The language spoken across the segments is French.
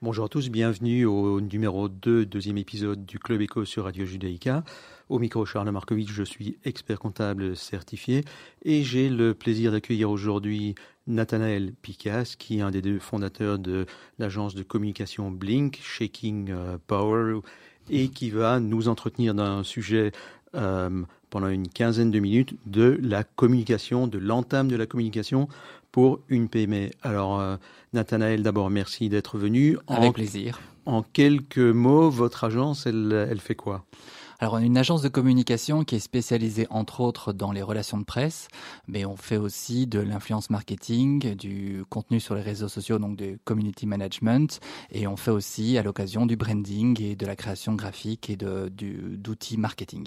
Bonjour à tous, bienvenue au numéro 2, deuxième épisode du Club Éco sur Radio Judaïka. Au micro, Charles Markovitch, je suis expert comptable certifié et j'ai le plaisir d'accueillir aujourd'hui Nathanaël Picas, qui est un des deux fondateurs de l'agence de communication Blink, Shaking euh, Power, et qui va nous entretenir d'un sujet euh, pendant une quinzaine de minutes de la communication, de l'entame de la communication pour une PME. Alors, euh, Nathanaël, d'abord, merci d'être venu. Avec plaisir. En quelques mots, votre agence, elle, elle fait quoi? Alors, on est une agence de communication qui est spécialisée entre autres dans les relations de presse, mais on fait aussi de l'influence marketing, du contenu sur les réseaux sociaux, donc du community management, et on fait aussi à l'occasion du branding et de la création graphique et d'outils marketing.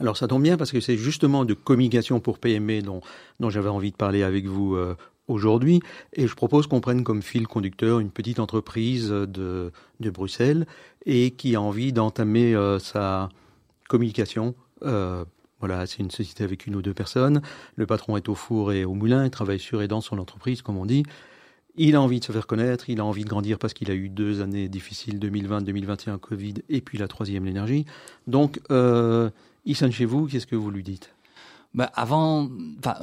Alors, ça tombe bien parce que c'est justement de communication pour PME dont, dont j'avais envie de parler avec vous euh, aujourd'hui. Et je propose qu'on prenne comme fil conducteur une petite entreprise de, de Bruxelles et qui a envie d'entamer euh, sa communication. Euh, voilà, c'est une société avec une ou deux personnes. Le patron est au four et au moulin, il travaille sur et dans son entreprise, comme on dit. Il a envie de se faire connaître, il a envie de grandir parce qu'il a eu deux années difficiles, 2020, 2021, Covid, et puis la troisième, l'énergie. Donc, euh, il sonne chez vous, qu'est-ce que vous lui dites? Bah avant,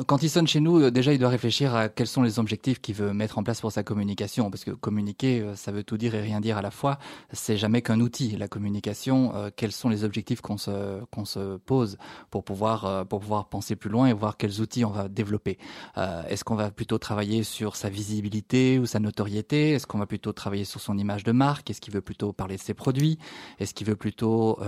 quand il sonne chez nous, euh, déjà il doit réfléchir à quels sont les objectifs qu'il veut mettre en place pour sa communication, parce que communiquer, euh, ça veut tout dire et rien dire à la fois. C'est jamais qu'un outil. La communication, euh, quels sont les objectifs qu'on se qu'on se pose pour pouvoir pour pouvoir penser plus loin et voir quels outils on va développer. Est-ce qu'on va plutôt travailler sur sa visibilité ou sa notoriété? Est-ce qu'on va plutôt travailler sur son image de marque? Est-ce qu'il veut plutôt parler de ses produits? Est-ce qu'il veut plutôt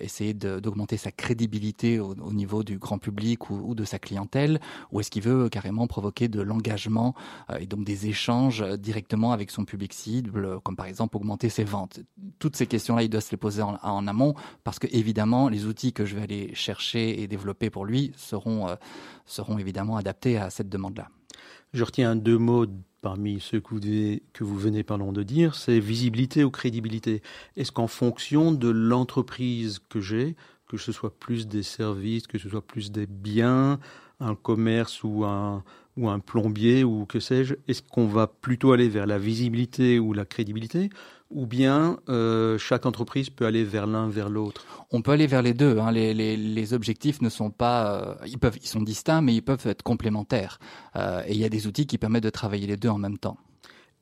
essayer d'augmenter sa crédibilité au, au niveau du grand public ou, de sa clientèle, ou est-ce qu'il veut carrément provoquer de l'engagement euh, et donc des échanges directement avec son public cible, comme par exemple augmenter ses ventes? Toutes ces questions-là, il doit se les poser en, amont, parce que évidemment, les outils que je vais aller chercher et développer pour lui seront, euh, seront évidemment adaptés à cette demande-là. Je retiens deux mots parmi ceux que vous, venez de dire, c'est visibilité ou crédibilité. Est-ce qu'en fonction de l'entreprise que j'ai, que ce soit plus des services, que ce soit plus des biens, un commerce ou un, ou un plombier ou que sais-je, est-ce qu'on va plutôt aller vers la visibilité ou la crédibilité ou bien euh, chaque entreprise peut aller vers l'un vers l'autre? On peut aller vers les deux. Hein. Les, les, les, objectifs ne sont pas, euh, ils peuvent, ils sont distincts, mais ils peuvent être complémentaires. Euh, et il y a des outils qui permettent de travailler les deux en même temps.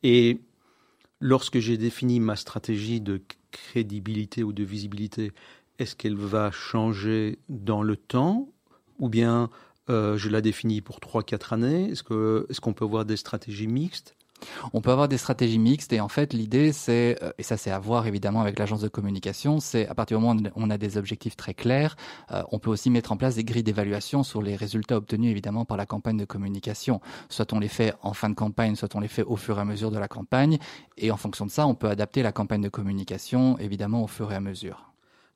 Et lorsque j'ai défini ma stratégie de crédibilité ou de visibilité, est-ce qu'elle va changer dans le temps ou bien euh, je la définis pour 3-4 années Est-ce qu'on peut avoir des stratégies mixtes? On peut avoir des stratégies mixtes et en fait l'idée c'est, euh, et ça c'est à voir évidemment avec l'agence de communication, c'est à partir du moment où on a des objectifs très clairs, euh, on peut aussi mettre en place des grilles d'évaluation sur les résultats obtenus évidemment par la campagne de communication. Soit on les fait en fin de campagne, soit on les fait au fur et à mesure de la campagne et en fonction de ça on peut adapter la campagne de communication évidemment au fur et à mesure.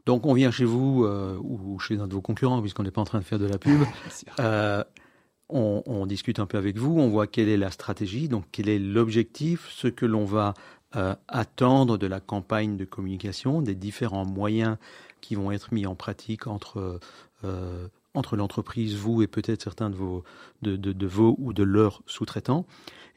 Donc on vient chez vous euh, ou chez un de vos concurrents, puisqu'on n'est pas en train de faire de la pub. euh, on, on, discute un peu avec vous, on voit quelle est la stratégie, donc quel est l'objectif, ce que l'on va euh, attendre de la campagne de communication, des différents moyens qui vont être mis en pratique entre entre l'entreprise, vous et peut-être certains de vos de, de, de vos ou de leurs sous-traitants.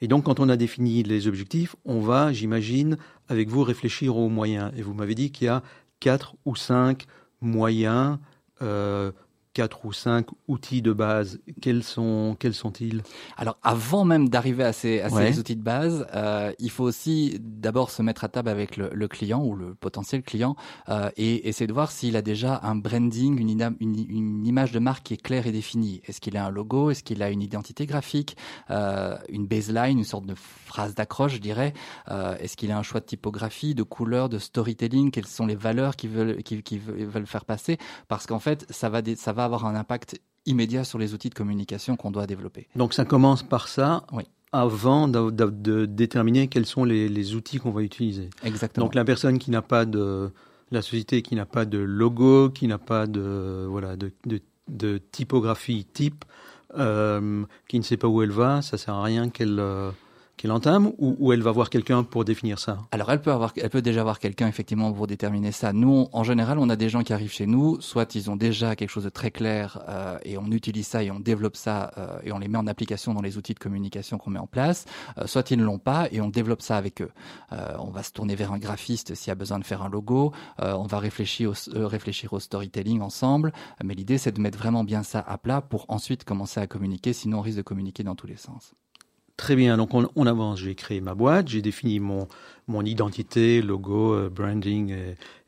Et donc, quand on a défini les objectifs, on va, j'imagine, avec vous réfléchir aux moyens. Et vous m'avez dit qu'il y a quatre ou cinq moyens euh, quatre ou cinq outils de base. Quels sont quels sont-ils? Alors avant même d'arriver à ces, à ces outils de base, euh, il faut aussi d'abord se mettre à table avec le, le client ou le potentiel client euh, et essayer de voir s'il a déjà un branding, une, une, une, image de marque qui est claire et définie. Est-ce qu'il a un logo? Est-ce qu'il a une identité graphique? Euh, Une baseline, une sorte de phrase d'accroche, je dirais. Est-ce qu'il a un choix de typographie, de couleur, de storytelling? Quelles sont les valeurs qu'ils veulent, qu'ils, qu'ils veulent faire passer? Parce qu'en fait, ça va, ça va avoir un impact immédiat sur les outils de communication qu'on doit développer. Donc ça commence par ça. Avant de, déterminer quels sont les, outils qu'on va utiliser. Exactement. Donc la personne qui n'a pas de la société qui n'a pas de logo, qui n'a pas de voilà de, de typographie type, euh, qui ne sait pas où elle va, ça sert à rien qu'elle euh, qu'elle entame ou, elle va voir quelqu'un pour définir ça? Alors elle peut avoir, elle peut déjà avoir quelqu'un effectivement pour déterminer ça. Nous, en général, on a des gens qui arrivent chez nous, soit ils ont déjà quelque chose de très clair euh, et on utilise ça et on développe ça euh, et on les met en application dans les outils de communication qu'on met en place, euh, soit ils ne l'ont pas et on développe ça avec eux. on va se tourner vers un graphiste s'il y a besoin de faire un logo, on va réfléchir au, réfléchir au storytelling ensemble, mais l'idée c'est de mettre vraiment bien ça à plat pour ensuite commencer à communiquer, sinon on risque de communiquer dans tous les sens. Très bien, donc on, avance. J'ai créé ma boîte, j'ai défini mon, mon identité, logo, euh, branding,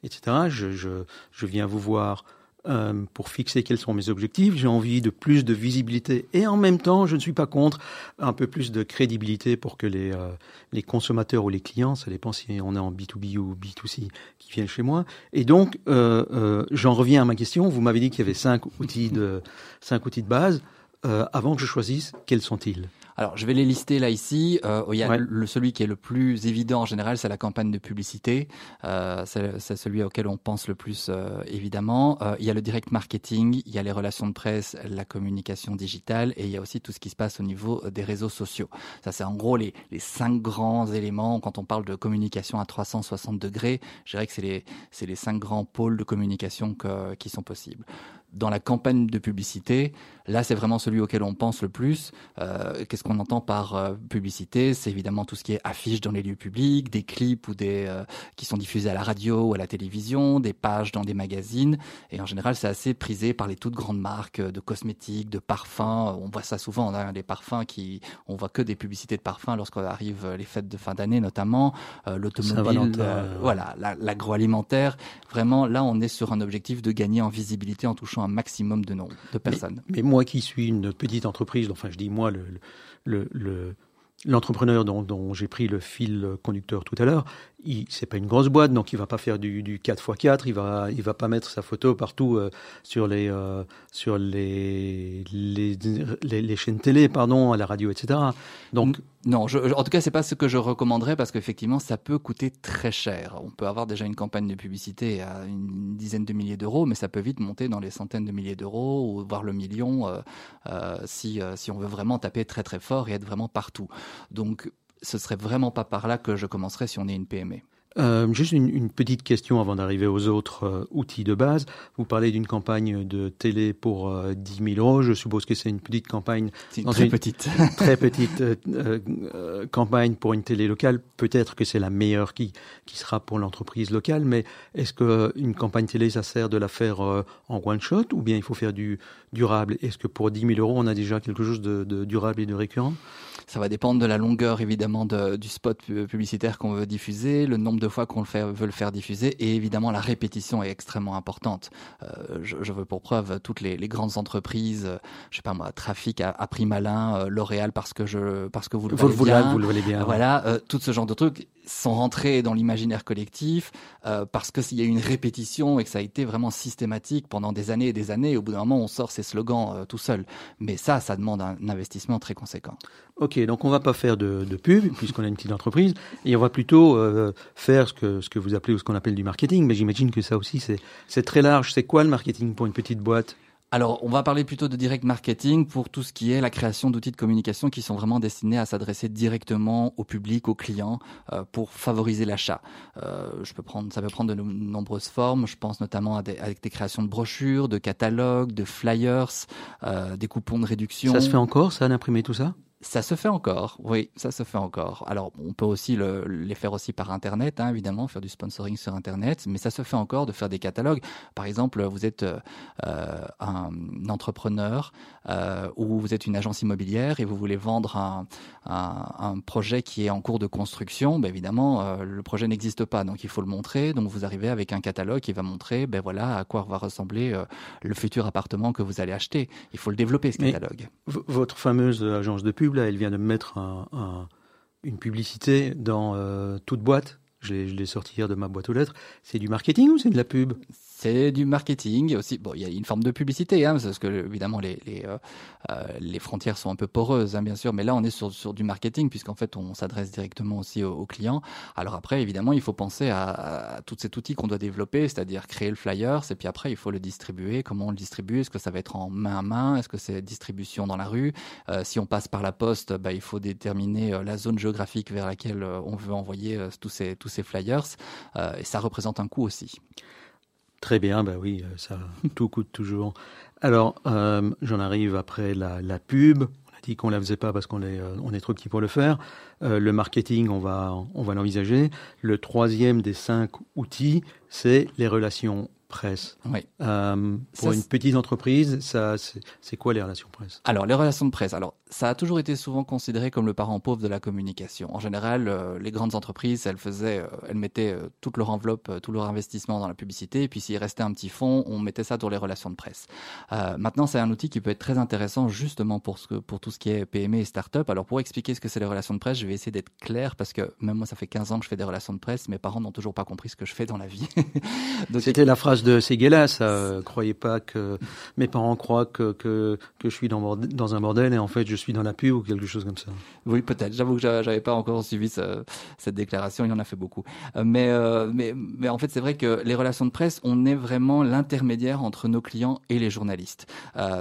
etc. Je, viens vous voir euh, pour fixer quels sont mes objectifs. J'ai envie de plus de visibilité et en même temps, je ne suis pas contre un peu plus de crédibilité pour que les, euh, les consommateurs ou les clients, ça dépend si on est en B2B ou B2C, qui viennent chez moi. Et donc, j'en reviens à ma question. Vous m'avez dit qu'il y avait cinq outils de, cinq outils de base. avant que je choisisse, quels sont-ils? Alors, je vais les lister là ici. Euh, il y a le, celui qui est le plus évident en général, c'est la campagne de publicité. Euh, c'est celui auquel on pense le plus, euh, évidemment. Euh, il y a le direct marketing, il y a les relations de presse, la communication digitale, et il y a aussi tout ce qui se passe au niveau des réseaux sociaux. Ça, c'est en gros les, les cinq grands éléments quand on parle de communication à 360 degrés. Je dirais que c'est les, c'est les cinq grands pôles de communication que, qui sont possibles dans la campagne de publicité, là c'est vraiment celui auquel on pense le plus. Euh, Qu'est-ce qu'on entend par euh, publicité? C'est évidemment tout ce qui est affiche dans les lieux publics, des clips ou des euh, qui sont diffusés à la radio ou à la télévision, des pages dans des magazines. Et en général, c'est assez prisé par les toutes grandes marques de cosmétiques, de parfums. On voit ça souvent, on a des parfums qui, on voit que des publicités de parfums lorsqu'on arrive les fêtes de fin d'année notamment, euh, l'automobile, voilà, l'agroalimentaire. Vraiment, là, on est sur un objectif de gagner en visibilité en touchant un maximum de nombre de personnes. Mais, moi qui suis une petite entreprise, enfin je dis moi le, le, le l'entrepreneur dont, dont j'ai pris le fil conducteur tout à l'heure, c'est pas une grosse boîte, donc il va pas faire du, du 4x4, il va, il va pas mettre sa photo partout euh, sur les, euh, sur les les, chaînes télé, pardon, à la radio, etc. Donc non, en tout cas, c'est pas ce que je recommanderais parce qu'effectivement, ça peut coûter très cher. On peut avoir déjà une campagne de publicité à une dizaine de milliers d'euros, mais ça peut vite monter dans les centaines de milliers d'euros voire le million euh, si si on veut vraiment taper très très fort et être vraiment partout. Donc ce serait vraiment pas par là que je commencerais si on est une PME. Euh, juste une, une, petite question avant d'arriver aux autres euh, outils de base. Vous parlez d'une campagne de télé pour euh, 10 000 euros. Je suppose que c'est une petite campagne. Une très petite. très petite euh, euh, campagne pour une télé locale. Peut-être que c'est la meilleure qui, qui sera pour l'entreprise locale. Mais est-ce qu'une campagne télé, ça sert de la faire en one shot ou bien il faut faire du durable? Est-ce que pour 10 000 euros, on a déjà quelque chose de, de durable et de récurrent? Ça va dépendre de la longueur évidemment de, du spot publicitaire qu'on veut diffuser, le nombre de fois qu'on le veut le faire diffuser et évidemment la répétition est extrêmement importante. Euh, je, je, veux pour preuve toutes les, les grandes entreprises, euh, je sais pas moi, Trafic à, à prix malin, euh, L'Oréal parce que je parce que vous le voulez bien, vous le voulez bien. Voilà, euh, tout ce genre de trucs sont rentrés dans l'imaginaire collectif parce que s'il y a une répétition et que ça a été vraiment systématique pendant des années et des années. au bout d'un moment, on sort ces slogans tout seul. Mais ça, ça demande un investissement très conséquent. Ok, donc on va pas faire de, de pub puisqu'on a une petite entreprise et on va plutôt euh, faire ce que ce que vous appelez ou ce qu'on appelle du marketing. Mais j'imagine que ça aussi c'est c'est très large. C'est quoi le marketing pour une petite boîte? Alors, on va parler plutôt de direct marketing pour tout ce qui est la création d'outils de communication qui sont vraiment destinés à s'adresser directement au public, aux clients, euh, pour favoriser l'achat. Euh, je peux prendre, ça peut prendre de nombreuses formes. Je pense notamment à des, avec des créations de brochures, de catalogues, de flyers, euh, des coupons de réduction. Ça se fait encore, ça, d'imprimer tout ça? Ça se fait encore, oui, ça se fait encore. Alors, on peut aussi le, les faire aussi par Internet, hein, évidemment, faire du sponsoring sur Internet, mais ça se fait encore de faire des catalogues. Par exemple, vous êtes euh, un entrepreneur euh, ou vous êtes une agence immobilière et vous voulez vendre un, un, un projet qui est en cours de construction. Ben évidemment, euh, le projet n'existe pas, donc il faut le montrer. Donc, vous arrivez avec un catalogue qui va montrer, ben voilà, à quoi va ressembler euh, le futur appartement que vous allez acheter. Il faut le développer ce catalogue. votre fameuse agence de pub elle vient de mettre une publicité dans euh, toute boîte. Je l'ai sorti hier de ma boîte aux lettres. C'est du marketing ou c'est de la pub? C'est du marketing aussi. Bon, il y a une forme de publicité, hein, parce que évidemment les les, euh, euh, les frontières sont un peu poreuses, hein, bien sûr. Mais là, on est sur sur du marketing puisqu'en fait, on s'adresse directement aussi aux, clients. Alors après, évidemment, il faut penser à, à tout cet outil qu'on doit développer, c'est-à-dire créer le flyer, et puis après, il faut le distribuer. Comment on le distribue? Est-ce que ça va être en main à main? Est-ce que c'est distribution dans la rue? Euh, Si on passe par la poste, bah, il faut déterminer la zone géographique vers laquelle on veut envoyer tous ces tous ces flyers, et ça représente un coût aussi. Très bien, bah oui, euh, ça tout coûte toujours. Alors, euh, j'en arrive après la, pub. On a dit qu'on la faisait pas parce qu'on est, euh, trop petit pour le faire. le marketing, on va, on va l'envisager. Le troisième des cinq outils, c'est les relations presse. Oui. Euh, pour une petite entreprise, ça, c'est quoi les relations presse? Alors, les relations de presse, alors ça a toujours été souvent considéré comme le parent pauvre de la communication. En général, euh, les grandes entreprises, elles faisaient, euh, elles mettaient toute leur enveloppe, tout leur investissement dans la publicité, et puis s'il restait un petit fonds, on mettait ça dans les relations de presse. maintenant, c'est un outil qui peut être très intéressant justement pour ce pour tout ce qui est PME et start-up. Alors, pour expliquer ce que c'est les relations de presse, je vais essayer d'être clair parce que même moi, ça fait 15 ans que je fais des relations de presse, mes parents n'ont toujours pas compris ce que je fais dans la vie. C'était la phrase de Séguélas. Euh, croyez pas que mes parents croient que, que, que je suis dans, un bordel et en fait je suis dans la pub ou quelque chose comme ça. Oui, peut-être. J'avoue que j'avais pas encore suivi cette déclaration. Il y en a fait beaucoup. Euh, mais, euh, mais, mais en fait, c'est vrai que les relations de presse, on est vraiment l'intermédiaire entre nos clients et les journalistes.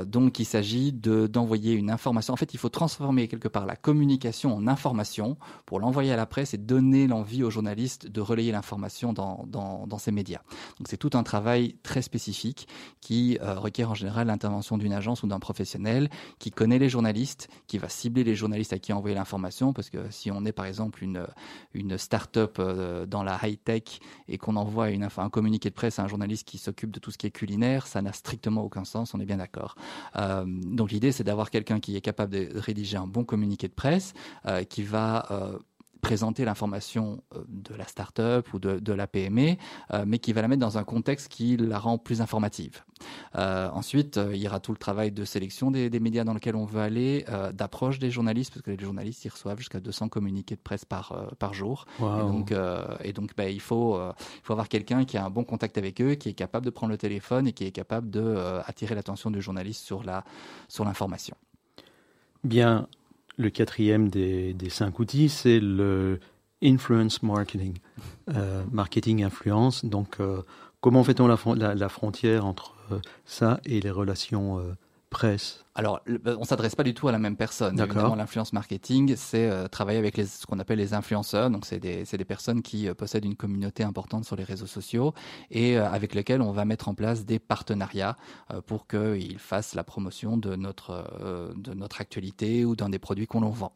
Donc, il s'agit de d'envoyer une information. En fait, il faut transformer quelque part la communication en information pour l'envoyer à la presse et donner l'envie aux journalistes de relayer l'information dans, dans, dans ces médias. Donc, c'est tout un travail très spécifique qui euh, requiert en général l'intervention d'une agence ou d'un professionnel qui connaît les journalistes, qui va cibler les journalistes à qui envoyer l'information, parce que si on est par exemple une, une start-up euh, dans la high-tech et qu'on envoie une, un communiqué de presse à un journaliste qui s'occupe de tout ce qui est culinaire, ça n'a strictement aucun sens, on est bien d'accord. Euh, donc l'idée c'est d'avoir quelqu'un qui est capable de rédiger un bon communiqué de presse, qui va présenter l'information euh, de la start-up ou de, de la PME, euh, mais qui va la mettre dans un contexte qui la rend plus informative. Euh, ensuite, il y aura tout le travail de sélection des, des médias dans lesquels on veut aller, d'approche des journalistes, parce que les journalistes, ils reçoivent jusqu'à 200 communiqués de presse par, par jour. Et donc, et donc bah, il, faut, il faut avoir quelqu'un qui a un bon contact avec eux, qui est capable de prendre le téléphone et qui est capable de attirer l'attention du journaliste sur la sur l'information. Bien, le quatrième des, cinq outils, c'est le influence marketing, euh, marketing influence. Donc, euh, comment fait-on la, frontière entre euh, ça et les relations presse Alors, bah, on s'adresse pas du tout à la même personne. Évidemment, l'influence marketing, c'est euh, travailler avec les, ce qu'on appelle les influenceurs. Donc, c'est des, des, personnes qui euh, possèdent une communauté importante sur les réseaux sociaux et euh, avec lesquelles on va mettre en place des partenariats pour qu'ils fassent la promotion de notre, de notre actualité ou d'un des produits qu'on vend.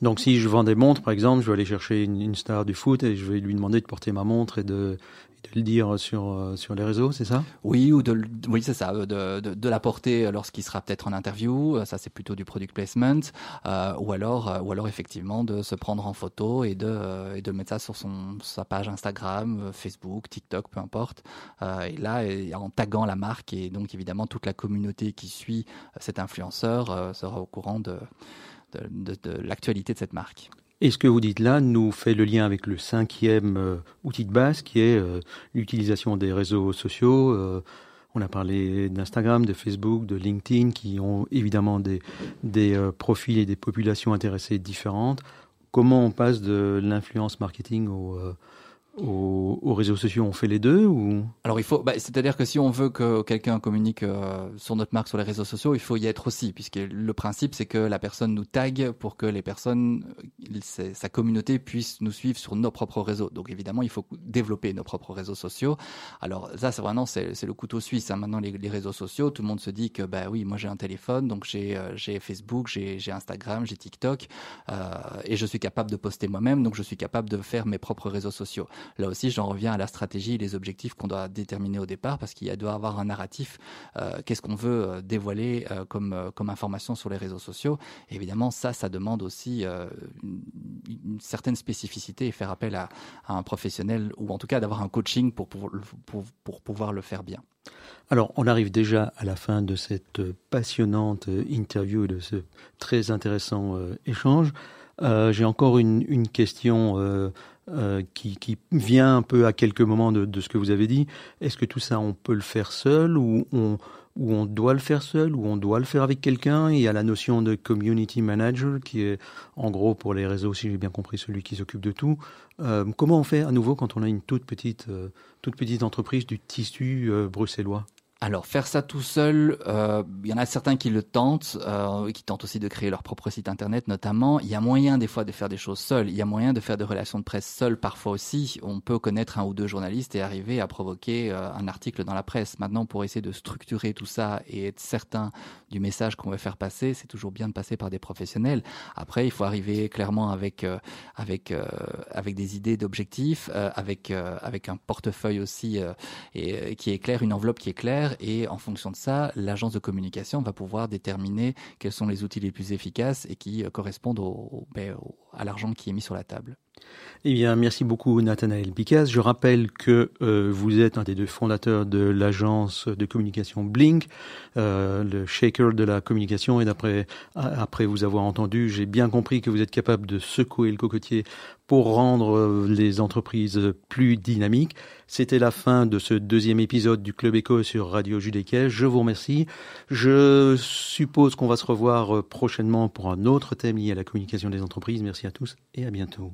Donc, si je vends des montres, par exemple, je vais aller chercher une, star du foot et je vais lui demander de porter ma montre et de, le dire sur, euh, sur les réseaux, c'est ça? Oui, ou de, oui, c'est ça, de, de, de l'apporter lorsqu'il sera peut-être en interview, euh, ça c'est plutôt du product placement, euh, ou alors, euh, ou alors effectivement de se prendre en photo et de, et de mettre ça sur son, sa page Instagram, Facebook, TikTok, peu importe. et là, en taguant la marque et donc évidemment toute la communauté qui suit cet influenceur sera au courant de, de, l'actualité de cette marque. Et ce que vous dites là nous fait le lien avec le cinquième euh, outil de base qui est euh, l'utilisation des réseaux sociaux. Euh, on a parlé d'Instagram, de Facebook, de LinkedIn qui ont évidemment des profils et des populations intéressées différentes. Comment on passe de l'influence marketing au, aux, réseaux sociaux, on fait les deux ou? Alors il faut, bah, c'est-à-dire que si on veut que quelqu'un communique euh, sur notre marque sur les réseaux sociaux, il faut y être aussi, puisque le principe c'est que la personne nous tague pour que les personnes, euh, sa communauté puisse nous suivre sur nos propres réseaux. Donc évidemment, il faut développer nos propres réseaux sociaux. Alors ça, c'est vraiment c'est le couteau suisse. Hein. Maintenant, les, réseaux sociaux, tout le monde se dit que bah oui, moi j'ai un téléphone, donc j'ai euh, j'ai Facebook, j'ai Instagram, j'ai TikTok, et je suis capable de poster moi-même, donc je suis capable de faire mes propres réseaux sociaux. Là aussi, j'en reviens à la stratégie et les objectifs qu'on doit déterminer au départ parce qu'il doit avoir un narratif. Euh, qu'est-ce qu'on veut euh, dévoiler euh, comme, comme information sur les réseaux sociaux Évidemment, ça, ça demande aussi une, certaine spécificité et faire appel à, un professionnel ou en tout cas d'avoir un coaching pour, pour, pour, pour pouvoir le faire bien. Alors, on arrive déjà à la fin de cette passionnante interview et de ce très intéressant échange. J'ai encore une, une question qui, qui, vient un peu à quelques moments de, de ce que vous avez dit. Est-ce que tout ça, on peut le faire seul ou on, ou on doit le faire seul, ou on doit le faire avec quelqu'un? Il y a la notion de community manager qui est, en gros, pour les réseaux, si j'ai bien compris, celui qui s'occupe de tout. Euh, comment on fait à nouveau quand on a une toute petite, euh, toute petite entreprise du tissu euh, bruxellois? Alors faire ça tout seul, euh, il y en a certains qui le tentent, euh, qui tentent aussi de créer leur propre site internet notamment. Il y a moyen des fois de faire des choses seuls, il y a moyen de faire des relations de presse seules parfois aussi. On peut connaître un ou deux journalistes et arriver à provoquer euh, un article dans la presse. Maintenant, pour essayer de structurer tout ça et être certain du message qu'on veut faire passer, c'est toujours bien de passer par des professionnels. Après, il faut arriver clairement avec euh, avec euh, avec des idées d'objectifs, avec avec un portefeuille aussi et qui est clair, une enveloppe qui est claire et en fonction de ça, l'agence de communication va pouvoir déterminer quels sont les outils les plus efficaces et qui euh, correspondent ben, à l'argent qui est mis sur la table. Eh bien, merci beaucoup Nathanaël Picas. Je rappelle que euh, vous êtes un des deux fondateurs de l'agence de communication Blink, euh, le shaker de la communication. Et d'après, après vous avoir entendu, j'ai bien compris que vous êtes capable de secouer le cocotier pour rendre euh, les entreprises plus dynamiques. C'était la fin de ce deuxième épisode du Club Éco sur Radio Judéquais. Je vous remercie. Je suppose qu'on va se revoir prochainement pour un autre thème lié à la communication des entreprises. Merci à tous et à bientôt.